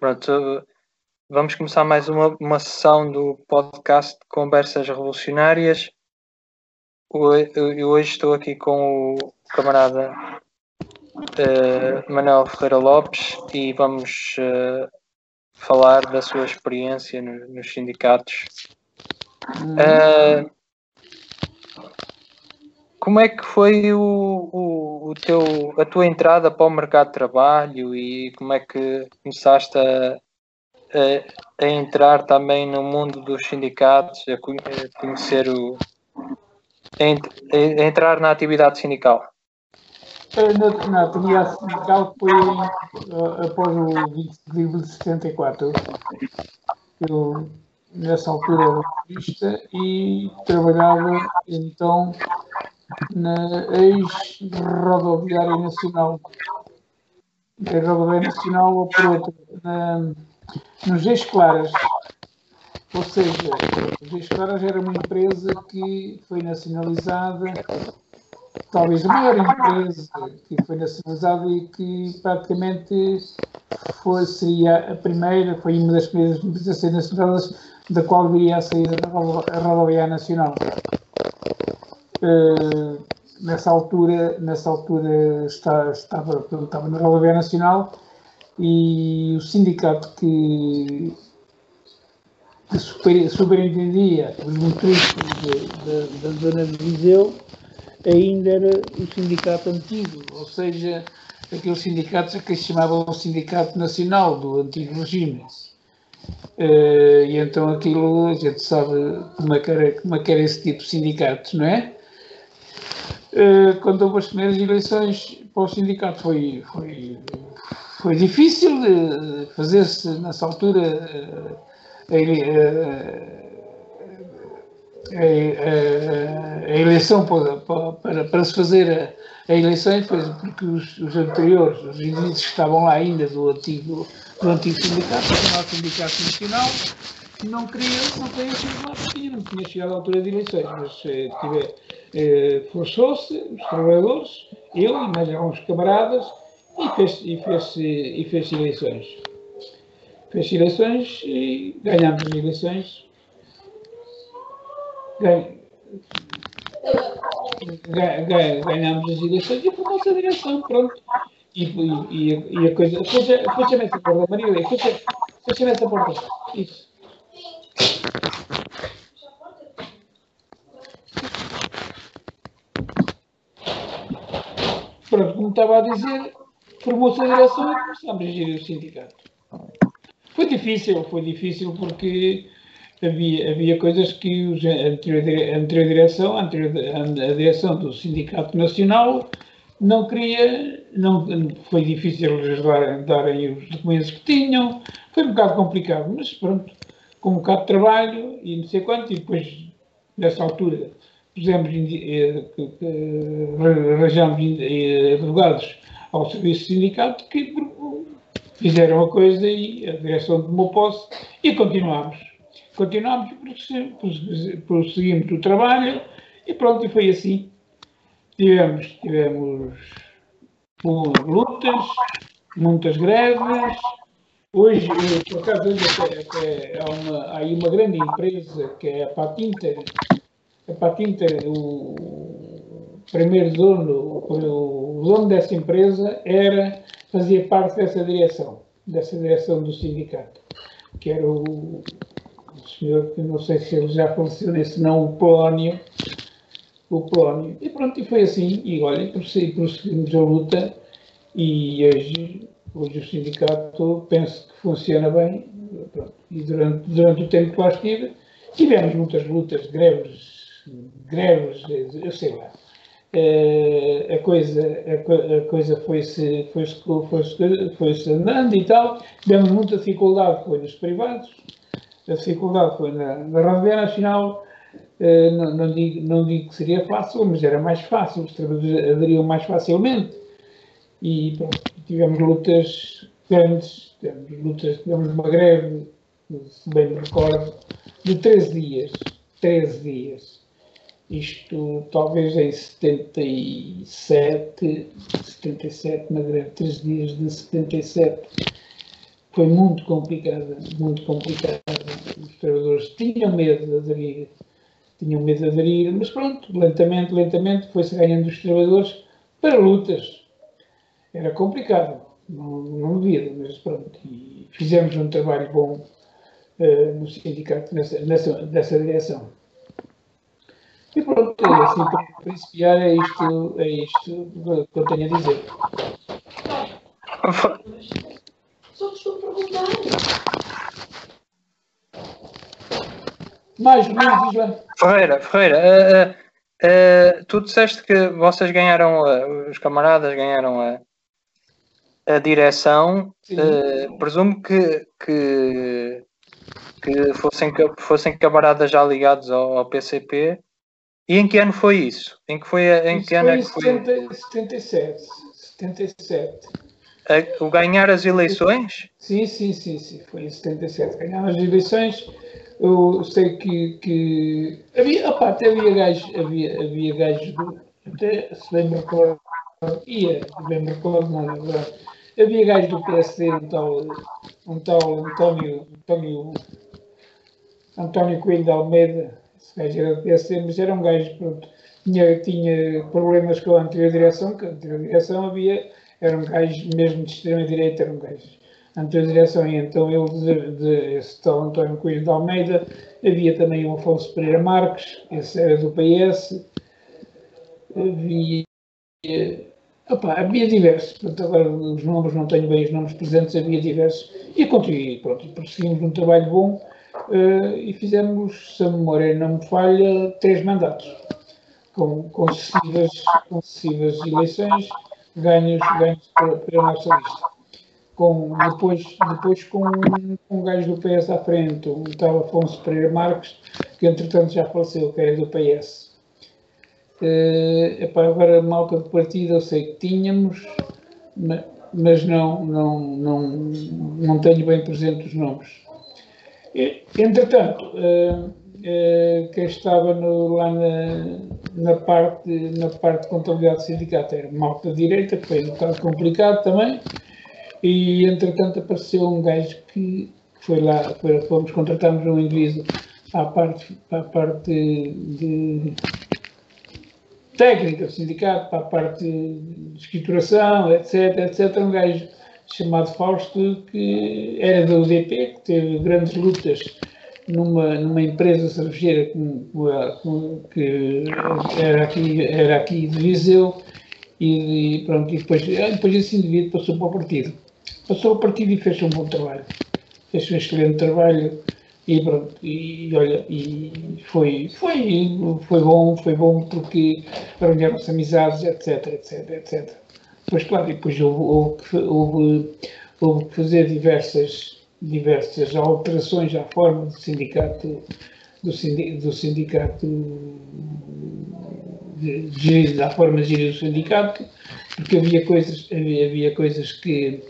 Pronto, vamos começar mais uma, uma sessão do podcast Conversas Revolucionárias. Eu hoje estou aqui com o camarada uh, Manuel Ferreira Lopes e vamos uh, falar da sua experiência no, nos sindicatos. Uh, como é que foi o, o, o, teu, a tua entrada para o mercado de trabalho e como é que começaste a, a, a entrar também no mundo dos sindicatos, a, conhecer o. A, a, entrar na atividade sindical? Eh, na, atividade sindical foi uh, após o 25 de 74. Eu, nessa altura, era turista e trabalhava então na ex-rodoviária nacional. A rodoviária nacional ou por outra, na, nos ex-claras. Ou seja, os ex-claras era uma empresa que foi nacionalizada, talvez a maior empresa que foi nacionalizada e que praticamente foi, seria a primeira, foi uma das primeiras empresas a ser nacionalizadas, da qual viria a sair a rodoviária nacional. Uh, nessa altura, nessa altura está, estava, estava na Rodovia Nacional e o sindicato que, que super, superintendia os motoristas da zona de Viseu ainda era o sindicato antigo, ou seja, aqueles sindicatos que se chamavam o Sindicato Nacional do antigo regime. Uh, e então aquilo a gente sabe como é, que era, como é que era esse tipo de sindicatos, não é? Eh, quando houve as primeiras eleições para o sindicato foi, foi, foi difícil fazer-se nessa altura eh, a, a, a, eleição para, para, para, se fazer a, a eleição, foi porque os, os, anteriores, os indivíduos que estavam lá ainda do antigo, do antigo sindicato, do sindicato nacional, não queriam, não queriam ser lá porque não tinha chegado à altura de eleições, mas eh, tiver, eh, forçou-se, os trabalhadores, eu e mais alguns camaradas, e fez, e fez, e fez eleições. Fez eleições e ganhamos as eleições. Ganhamos ganhamos as eleições e formou-se a direção, pronto. E, e, e, a coisa. Fecha-me essa porta, Maria, fecha-me essa porta. Isso. Pronto, como estava a dizer, formou-se a direção e começámos a gerir o sindicato. Foi difícil, foi difícil porque havia, havia coisas que os, a, anterior, a anterior direção, a, anterior, a, direção do Sindicato Nacional não queria, não, foi difícil eles darem os documentos que tinham, foi um bocado complicado, mas pronto, com um bocado de trabalho e não sei quanto, e depois, nessa altura, pusemos, eh, arranjamos eh, advogados ao serviço sindicato que fizeram a coisa e a direção tomou posse e continuamos. Continuamos, prosseguimos o trabalho e pronto, e foi assim. Tivemos, tivemos lutas, muitas greves. Hoje, por acaso, até há, há aí uma grande empresa que é a Patinter, a Patinter, o primeiro dono, o dono dessa empresa era, fazia parte dessa direção, dessa direção do sindicato, que era o, o senhor, que não sei se ele já faleceu, esse não, o Polónio, o Polónio. E pronto, e foi assim, e olha, prosseguimos a luta, e hoje, hoje o sindicato penso que funciona bem, pronto. e durante, durante o tempo que lá estive, tivemos muitas lutas, greves, greves, eu sei lá. Uh, a coisa, a, coisa foi-se foi -se, foi -se, foi -se andando e tal. Tivemos muita dificuldade, foi nos privados, a dificuldade foi na, na Rodovia Nacional. Uh, não, não, digo, não digo que seria fácil, mas era mais fácil, os trabalhadores aderiam mais facilmente. E pronto, tivemos lutas grandes, tivemos lutas, tivemos uma greve, se bem me recordo, de 13 dias. 13 dias isto talvez em 77, 77, na greve, três dias de 77, foi muito complicada, muito complicada. Os trabalhadores tinham medo de aderir, tinham medo de aderir, mas pronto, lentamente, lentamente foi-se ganhando os trabalhadores para lutas. Era complicado, não, não devia, mas pronto. E fizemos um trabalho bom uh, no sindicato nessa, nessa, nessa direção. E pronto, assim para principiar, é isto, é isto que eu tenho a dizer. Só estou a perguntar. Mais, mais, João. Ferreira, Ferreira, uh, uh, tu disseste que vocês ganharam, uh, os camaradas ganharam a, a direção. presumo que, que, que fossem, fossem camaradas já ligados ao, ao, PCP. E em que ano foi isso? Em que foi, em isso que ano foi é que foi? 77. 77 o ganhar as eleições? Sim, sim, sim, sim. Foi em 77. Ganhar as eleições. Eu sei que, que havia, opa, até havia gajos, havia, havia gajos, até se bem me recordo, ia, bem me recordo, não, é verdade. Havia gajos do PSD, um tal, um tal António, António, António Coelho de Almeida, esse gajo era do PSD, mas era um gajo, pronto, tinha, tinha problemas com a anterior direção, que a anterior direção havia era um gajo mesmo de extrema-direita, era um gajo ante direção, e então ele, de, de, esse tal António Coelho de Almeida, havia também o Afonso Pereira Marques, esse era do PS, havia, opa, havia diversos, portanto agora os nomes, não tenho bem os nomes presentes, havia diversos, e continuei, pronto, prosseguimos um trabalho bom, e fizemos, se a memória não me falha, três mandatos, com, sucessivas, sucessivas eleições, ganhos, ganhos a nossa lista. Com, depois, depois com, com um gajo do PS à frente, um tal Afonso Pereira Marques, que entretanto já faleceu, que era do PS. Uh, eh, epá, agora malta de partido eu sei que tínhamos, mas não, não, não, não tenho bem presente os nomes. Entretanto, uh, uh, quem estava no, lá na, na parte, na parte de contabilidade do sindicato era malta direita, que foi um bocado complicado também, e entretanto apareceu um gajo que, que foi lá, foi, fomos, contratarmos um indivíduo à parte, a parte de técnica do sindicato, para a parte de escrituração, etc, etc, um gajo chamado Fausto, que era da UDP, que teve grandes lutas numa, numa empresa cervejeira que era aqui, era aqui de Viseu e, e pronto, e depois, ah, depois esse indivíduo passou para o partido. Passou ao partido e fez um bom trabalho. Fez um excelente trabalho e pronto, e olha, e foi, foi, foi bom, foi bom porque arranjaram-se amizades, etc, etc, etc. Depois, claro, depois houve, houve, houve, houve que fazer diversas diversas alterações à forma do sindicato do, sindicato, do sindicato de, à forma de gerir o sindicato, porque havia coisas, havia, havia coisas que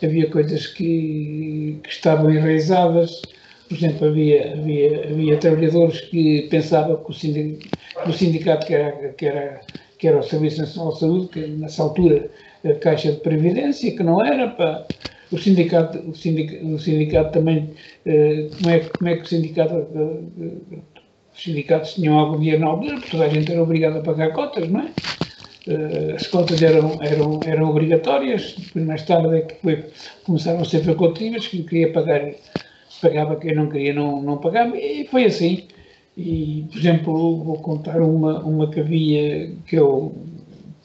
havia coisas que, que estavam enraizadas, por exemplo, havia, havia, havia trabalhadores que pensavam que o sindicato, o sindicato que, era, que, era, que era o Serviço Nacional de Saúde, que nessa altura a Caixa de Previdência, que não era para o sindicato, o sindicato, o sindicato também, eh, como, é, como é que o sindicato, eh, os sindicatos tinham algum dinheiro na altura, porque toda a gente era obrigada a pagar cotas, não é? Eh, as cotas eram, eram, eram obrigatórias, depois mais tarde é que foi, começaram a ser facultativas, quem queria pagar, pagava, quem não queria não, não pagava, e foi assim. E, por exemplo, vou contar uma, uma que havia, que eu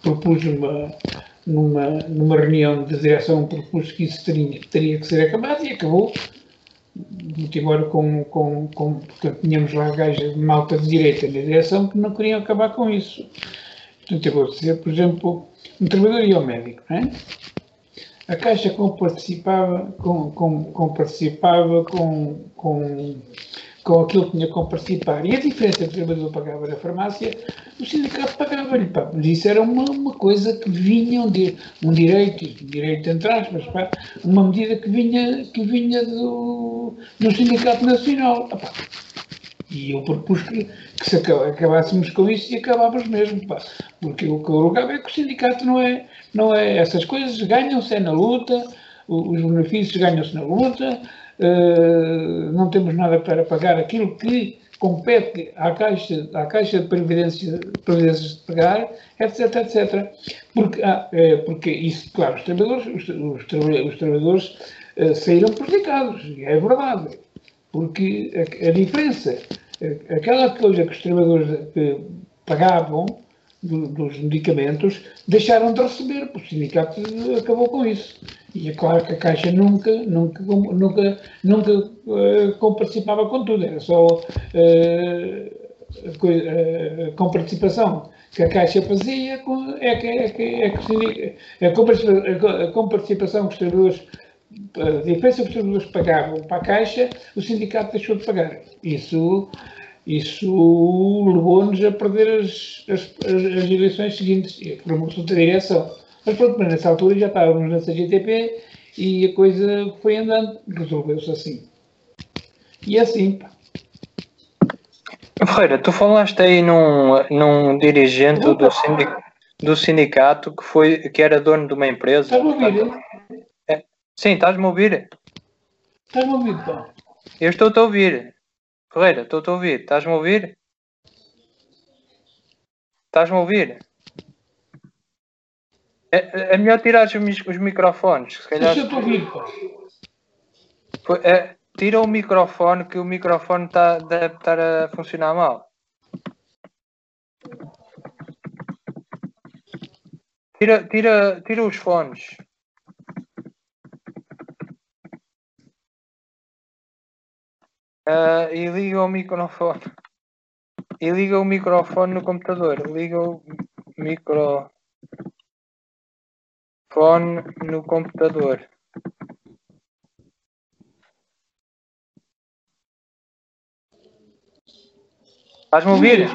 propus uma, numa, numa reunião de direção propus que isso teria, teria que ser acabado e acabou. Embora com, com, com portanto, tínhamos lá gajos de malta de direita na direção que não queriam acabar com isso. Portanto, eu vou dizer, por exemplo, um trabalhador e ao médico, não é? A Caixa com participava, com, com, com participava com, com com aquilo que tinha que participar. E a diferença que o trabalhador pagava na farmácia, o sindicato pagava-lhe. Mas isso era uma, uma coisa que vinha, um, di um direito, direito entre aspas, pá, uma medida que vinha, que vinha do, do Sindicato Nacional. Pá. E eu propus que, que se acabássemos com isso e acabávamos mesmo, pá. porque o que eu rogava é que o sindicato não é, não é essas coisas, ganham-se é na luta, os benefícios ganham-se na luta, uh, não temos nada para pagar aquilo que compete à Caixa, à caixa de Previdência, Previdência de pagar, etc, etc. Porque, ah, é, porque isso, claro, os trabalhadores, os, os, os trabalhadores uh, saíram prejudicados, é verdade. Porque a, a diferença, aquela coisa que os trabalhadores uh, pagavam do, dos medicamentos, deixaram de receber, porque o sindicato acabou com isso. E é claro que a Caixa nunca, nunca, nunca, nunca uh, comparticipava com tudo, era só uh, com participação que a Caixa fazia é que, é que, é que a, comparticipação que os trabalhadores, a diferença que os trabalhadores pagavam para a Caixa, o sindicato deixou de pagar. Isso, isso levou-nos a perder as, as, as eleições seguintes, por uma consulta de direção. Mas pronto, mas nessa altura já estávamos na CGTP e a coisa foi andando, resolveu-se assim. E é assim, pá. Ferreira, tu falaste aí num, num dirigente do, sindic, do sindicato que, foi, que era dono de uma empresa. Estás-me a ouvir? É, sim, estás-me a ouvir? Estás-me a ouvir, pá. Eu estou-te a ouvir. Ferreira, estou-te a ouvir. Estás-me a ouvir? Estás-me a ouvir? É, é melhor tirar os, os microfones. Se calhar... Ouvir, pá. É, tira o microfone, que o microfone tá, deve estar a funcionar mal. Tira, tira, tira os fones. Uh, e liga o microfone. E liga o microfone no computador. Liga o microfone no computador. Estás-me a ouvir?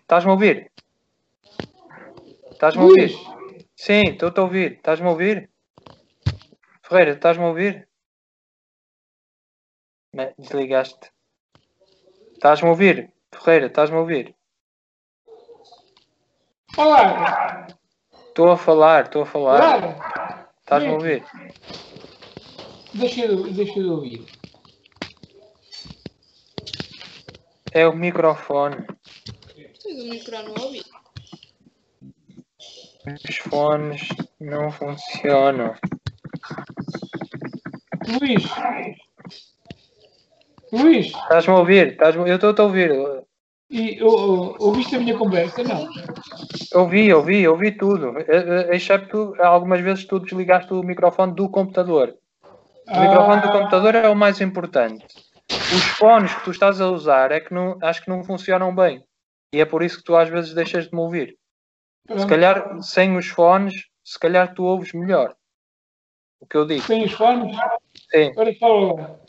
Estás-me a ouvir? Estás-me a ouvir? Sim, estou-te a ouvir. Estás-me a ouvir? Ferreira, estás-me a ouvir? Não, desligaste. Estás-me a ouvir? Ferreira, estás-me a ouvir? Falar. Estou a falar, estou a falar. Estás-me a ouvir? Deixa eu, deixa eu ouvir. É o microfone. Preciso do microfone no ouvido. Os fones não funcionam. Luís! Luís! Estás-me a ouvir? Estás eu estou a ouvir. E ou, ouviste a minha conversa? Não. Ouvi, ouvi, ouvi tudo. Excepto algumas vezes tu desligaste o microfone do computador. O ah. microfone do computador é o mais importante os fones que tu estás a usar é que não, acho que não funcionam bem. E é por isso que tu às vezes deixas de me ouvir. Se calhar sem os fones, se calhar tu ouves melhor. O que eu digo. Sem os fones? Sim. Ora fala.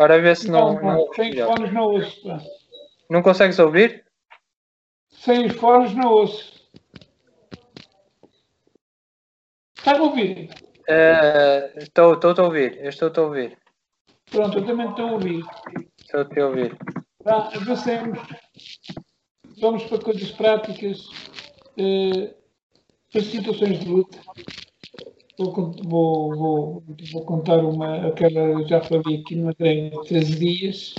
Ora vê se não. não, não sem os fones não ouço. Não consegues ouvir? Sem os fones não ouço. Estás a ouvir? Estou uh, a ouvir. Eu estou a ouvir. Pronto, eu também estou a ouvir. Estou a te ouvir. Tá, avancemos. Vamos para coisas práticas, uh, para situações de luta. Vou, vou, vou, contar uma, aquela, já falei aqui numa greve de 13 dias,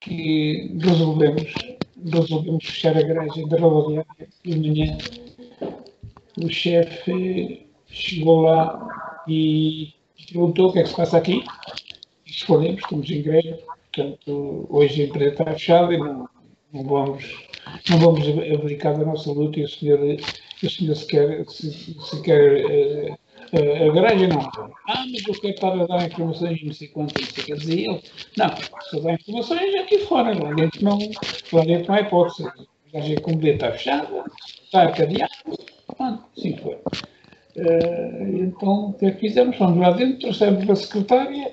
que resolvemos, resolvemos fechar a garagem da rodoviária de manhã. O chefe chegou lá e perguntou o que é que se passa aqui respondemos, estamos em greve, portanto, hoje a empresa está fechada e não, não vamos, não vamos abdicar da nossa luta e o senhor, o senhor se quer, se, se quer uh, a garagem não. Ah, mas eu quero estar a dar informações, não sei quanto, não sei o que dizia ele. Não, se dar informações aqui fora, lá dentro não, lá dentro não há hipótese. A garagem com bilhete está fechada, está cadeado, pronto, assim foi. Uh, então, o que é que fizemos? Fomos lá dentro, trouxemos a secretária,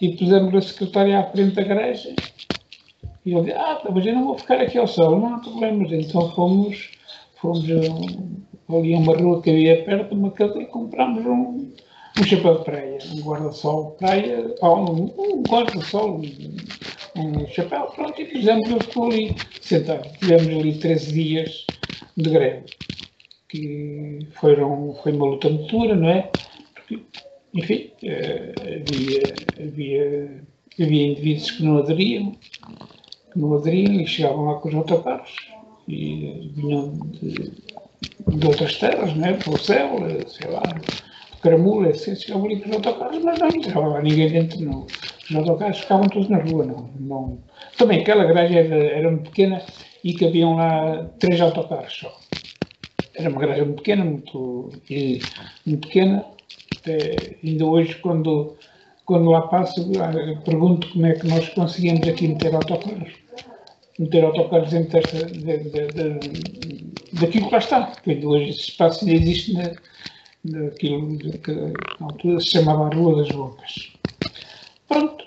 e pusemos a secretária à frente da igreja. E ele disse, ah, mas eu não vou ficar aqui ao sol, não há problemas. Então fomos, fomos ali uma rua que havia perto, uma casa, e comprámos um, um chapéu de praia, um guarda-sol de praia, um, um guarda-sol, um, chapéu, pronto, e pusemos, ele ficou ali sentado. Tivemos ali 13 dias de greve. que foram, foi uma luta muito dura, não é? Porque, enfim, eh, havia, havia, havia indivíduos que não aderiam, que não aderiam e chegavam lá com os autocarros e vinham de, de outras terras, não é? Pelo céu, sei lá, Caramula, assim, chegavam ali com os autocarros, mas não entrava ninguém dentro, não. Os autocarros ficavam todos na rua, não. não. Também aquela garagem era, era muito pequena e cabiam lá três autocarros só. Era uma garagem muito pequena, muito, muito pequena. Até, ainda hoje, quando, quando lá passo, pergunto como é que nós conseguimos aqui meter autocarros. Meter autocarros dentro desta, de, de, de, daquilo que lá está. Hoje esse espaço ainda existe na, daquilo que na altura se chamava a Rua das Bocas. Pronto,